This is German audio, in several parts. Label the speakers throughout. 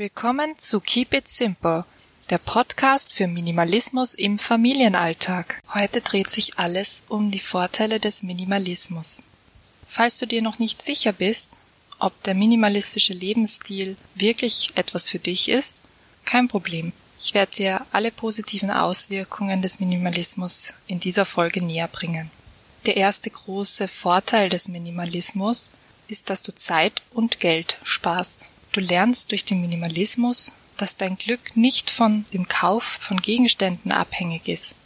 Speaker 1: Willkommen zu Keep It Simple, der Podcast für Minimalismus im Familienalltag. Heute dreht sich alles um die Vorteile des Minimalismus. Falls du dir noch nicht sicher bist, ob der minimalistische Lebensstil wirklich etwas für dich ist, kein Problem. Ich werde dir alle positiven Auswirkungen des Minimalismus in dieser Folge näher bringen. Der erste große Vorteil des Minimalismus ist, dass du Zeit und Geld sparst. Du lernst durch den Minimalismus, dass dein Glück nicht von dem Kauf von Gegenständen abhängig ist.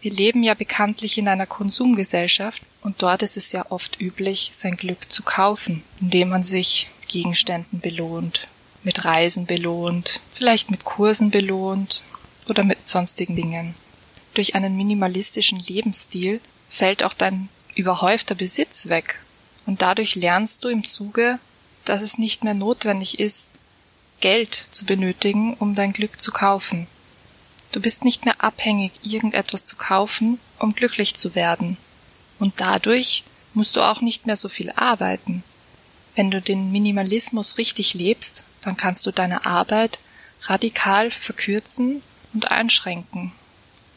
Speaker 1: Wir leben ja bekanntlich in einer Konsumgesellschaft und dort ist es ja oft üblich, sein Glück zu kaufen, indem man sich Gegenständen belohnt, mit Reisen belohnt, vielleicht mit Kursen belohnt oder mit sonstigen Dingen. Durch einen minimalistischen Lebensstil fällt auch dein überhäufter Besitz weg und dadurch lernst du im Zuge dass es nicht mehr notwendig ist, Geld zu benötigen, um dein Glück zu kaufen. Du bist nicht mehr abhängig, irgendetwas zu kaufen, um glücklich zu werden. Und dadurch musst du auch nicht mehr so viel arbeiten. Wenn du den Minimalismus richtig lebst, dann kannst du deine Arbeit radikal verkürzen und einschränken.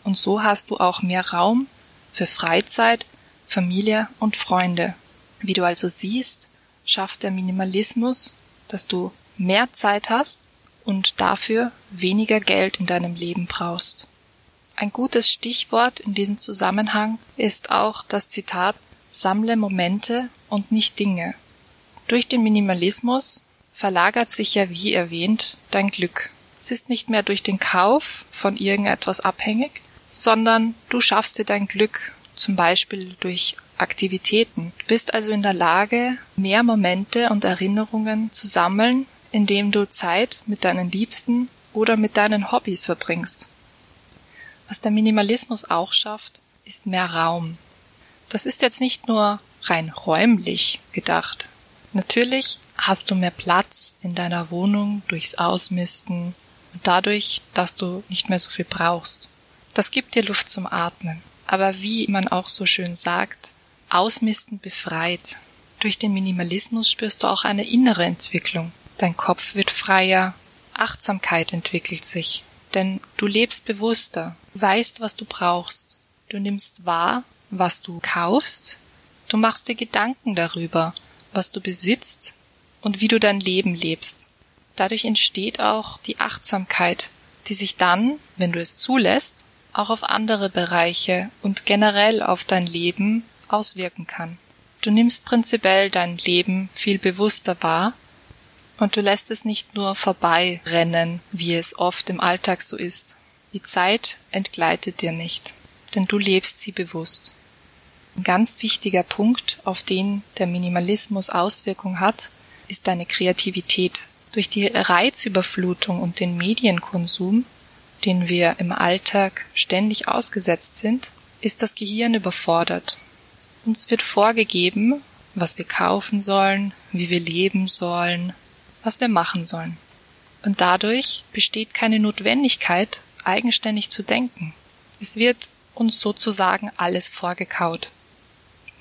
Speaker 1: Und so hast du auch mehr Raum für Freizeit, Familie und Freunde. Wie du also siehst, schafft der Minimalismus, dass du mehr Zeit hast und dafür weniger Geld in deinem Leben brauchst. Ein gutes Stichwort in diesem Zusammenhang ist auch das Zitat Sammle Momente und nicht Dinge. Durch den Minimalismus verlagert sich ja wie erwähnt dein Glück. Es ist nicht mehr durch den Kauf von irgendetwas abhängig, sondern du schaffst dir dein Glück zum Beispiel durch Aktivitäten. Du bist also in der Lage, mehr Momente und Erinnerungen zu sammeln, indem du Zeit mit deinen Liebsten oder mit deinen Hobbys verbringst. Was der Minimalismus auch schafft, ist mehr Raum. Das ist jetzt nicht nur rein räumlich gedacht. Natürlich hast du mehr Platz in deiner Wohnung durchs Ausmisten und dadurch, dass du nicht mehr so viel brauchst. Das gibt dir Luft zum Atmen. Aber wie man auch so schön sagt, Ausmisten befreit. Durch den Minimalismus spürst du auch eine innere Entwicklung. Dein Kopf wird freier, Achtsamkeit entwickelt sich, denn du lebst bewusster, weißt, was du brauchst. Du nimmst wahr, was du kaufst, du machst dir Gedanken darüber, was du besitzt und wie du dein Leben lebst. Dadurch entsteht auch die Achtsamkeit, die sich dann, wenn du es zulässt, auch auf andere Bereiche und generell auf dein Leben auswirken kann. Du nimmst prinzipiell dein Leben viel bewusster wahr und du lässt es nicht nur vorbeirennen, wie es oft im Alltag so ist. Die Zeit entgleitet dir nicht, denn du lebst sie bewusst. Ein ganz wichtiger Punkt, auf den der Minimalismus Auswirkung hat, ist deine Kreativität. Durch die Reizüberflutung und den Medienkonsum, den wir im Alltag ständig ausgesetzt sind, ist das Gehirn überfordert uns wird vorgegeben, was wir kaufen sollen, wie wir leben sollen, was wir machen sollen. Und dadurch besteht keine Notwendigkeit, eigenständig zu denken. Es wird uns sozusagen alles vorgekaut.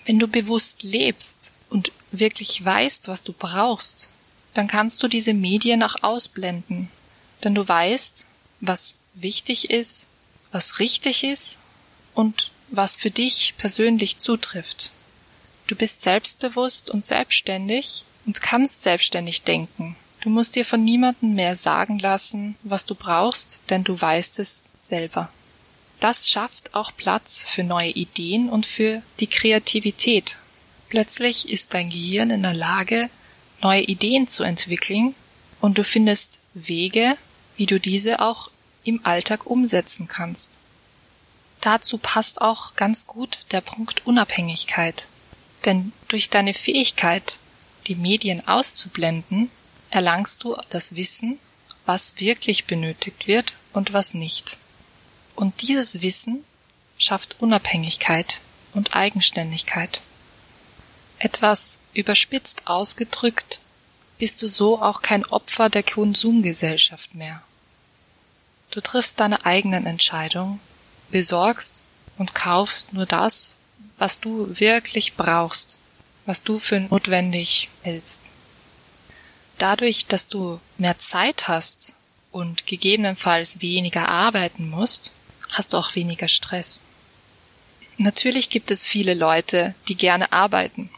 Speaker 1: Wenn du bewusst lebst und wirklich weißt, was du brauchst, dann kannst du diese Medien auch ausblenden. Denn du weißt, was wichtig ist, was richtig ist und was für dich persönlich zutrifft. Du bist selbstbewusst und selbstständig und kannst selbstständig denken. Du musst dir von niemandem mehr sagen lassen, was du brauchst, denn du weißt es selber. Das schafft auch Platz für neue Ideen und für die Kreativität. Plötzlich ist dein Gehirn in der Lage, neue Ideen zu entwickeln und du findest Wege, wie du diese auch im Alltag umsetzen kannst. Dazu passt auch ganz gut der Punkt Unabhängigkeit. Denn durch deine Fähigkeit, die Medien auszublenden, erlangst du das Wissen, was wirklich benötigt wird und was nicht. Und dieses Wissen schafft Unabhängigkeit und Eigenständigkeit. Etwas überspitzt ausgedrückt, bist du so auch kein Opfer der Konsumgesellschaft mehr. Du triffst deine eigenen Entscheidungen besorgst und kaufst nur das, was du wirklich brauchst, was du für notwendig hältst. Dadurch, dass du mehr Zeit hast und gegebenenfalls weniger arbeiten musst, hast du auch weniger Stress. Natürlich gibt es viele Leute, die gerne arbeiten.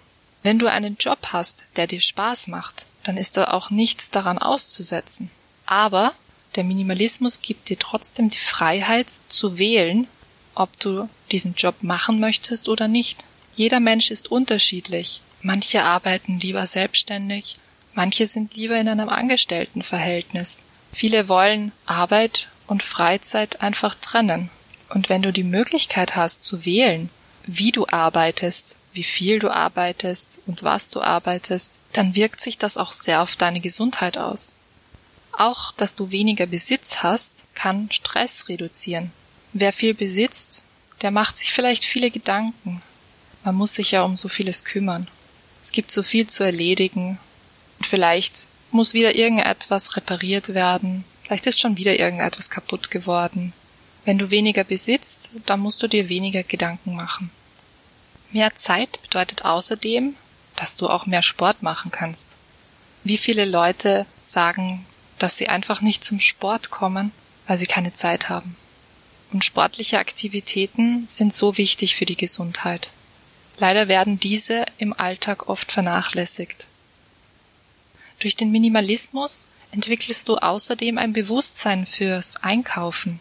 Speaker 1: Wenn du einen Job hast, der dir Spaß macht, dann ist da auch nichts daran auszusetzen. Aber der Minimalismus gibt dir trotzdem die Freiheit zu wählen, ob du diesen Job machen möchtest oder nicht. Jeder Mensch ist unterschiedlich. Manche arbeiten lieber selbstständig, manche sind lieber in einem Angestelltenverhältnis. Viele wollen Arbeit und Freizeit einfach trennen. Und wenn du die Möglichkeit hast zu wählen, wie du arbeitest, wie viel du arbeitest und was du arbeitest, dann wirkt sich das auch sehr auf deine Gesundheit aus. Auch, dass du weniger Besitz hast, kann Stress reduzieren. Wer viel besitzt, der macht sich vielleicht viele Gedanken. Man muss sich ja um so vieles kümmern. Es gibt so viel zu erledigen. Und vielleicht muss wieder irgendetwas repariert werden. Vielleicht ist schon wieder irgendetwas kaputt geworden. Wenn du weniger besitzt, dann musst du dir weniger Gedanken machen. Mehr Zeit bedeutet außerdem, dass du auch mehr Sport machen kannst. Wie viele Leute sagen, dass sie einfach nicht zum Sport kommen, weil sie keine Zeit haben. Und sportliche Aktivitäten sind so wichtig für die Gesundheit. Leider werden diese im Alltag oft vernachlässigt. Durch den Minimalismus entwickelst du außerdem ein Bewusstsein fürs Einkaufen.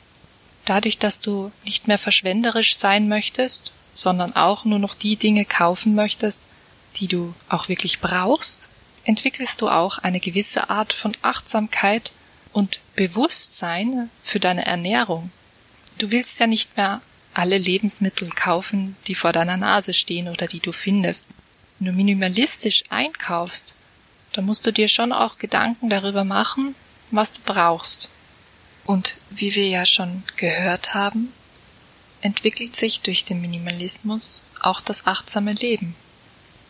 Speaker 1: Dadurch, dass du nicht mehr verschwenderisch sein möchtest, sondern auch nur noch die Dinge kaufen möchtest, die du auch wirklich brauchst, entwickelst du auch eine gewisse Art von Achtsamkeit und Bewusstsein für deine Ernährung. Du willst ja nicht mehr alle Lebensmittel kaufen, die vor deiner Nase stehen oder die du findest. Wenn du minimalistisch einkaufst, dann musst du dir schon auch Gedanken darüber machen, was du brauchst. Und wie wir ja schon gehört haben, entwickelt sich durch den Minimalismus auch das achtsame Leben.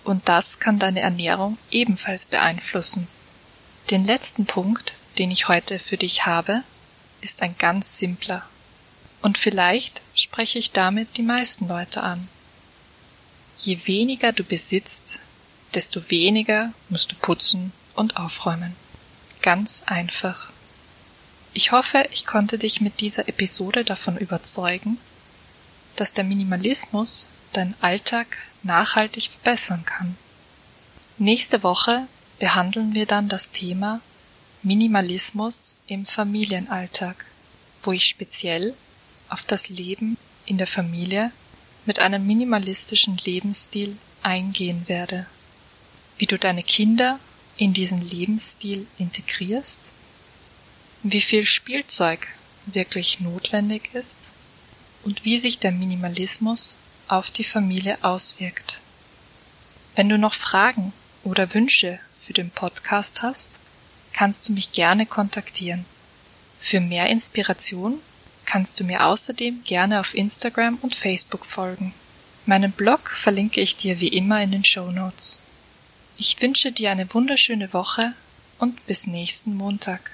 Speaker 1: Und das kann deine Ernährung ebenfalls beeinflussen. Den letzten Punkt, den ich heute für dich habe, ist ein ganz simpler. Und vielleicht spreche ich damit die meisten Leute an. Je weniger du besitzt, desto weniger musst du putzen und aufräumen. Ganz einfach. Ich hoffe, ich konnte dich mit dieser Episode davon überzeugen, dass der Minimalismus deinen Alltag nachhaltig verbessern kann. Nächste Woche behandeln wir dann das Thema Minimalismus im Familienalltag, wo ich speziell auf das Leben in der Familie mit einem minimalistischen Lebensstil eingehen werde, wie du deine Kinder in diesen Lebensstil integrierst wie viel Spielzeug wirklich notwendig ist und wie sich der Minimalismus auf die Familie auswirkt. Wenn du noch Fragen oder Wünsche für den Podcast hast, kannst du mich gerne kontaktieren. Für mehr Inspiration kannst du mir außerdem gerne auf Instagram und Facebook folgen. Meinen Blog verlinke ich dir wie immer in den Show Notes. Ich wünsche dir eine wunderschöne Woche und bis nächsten Montag.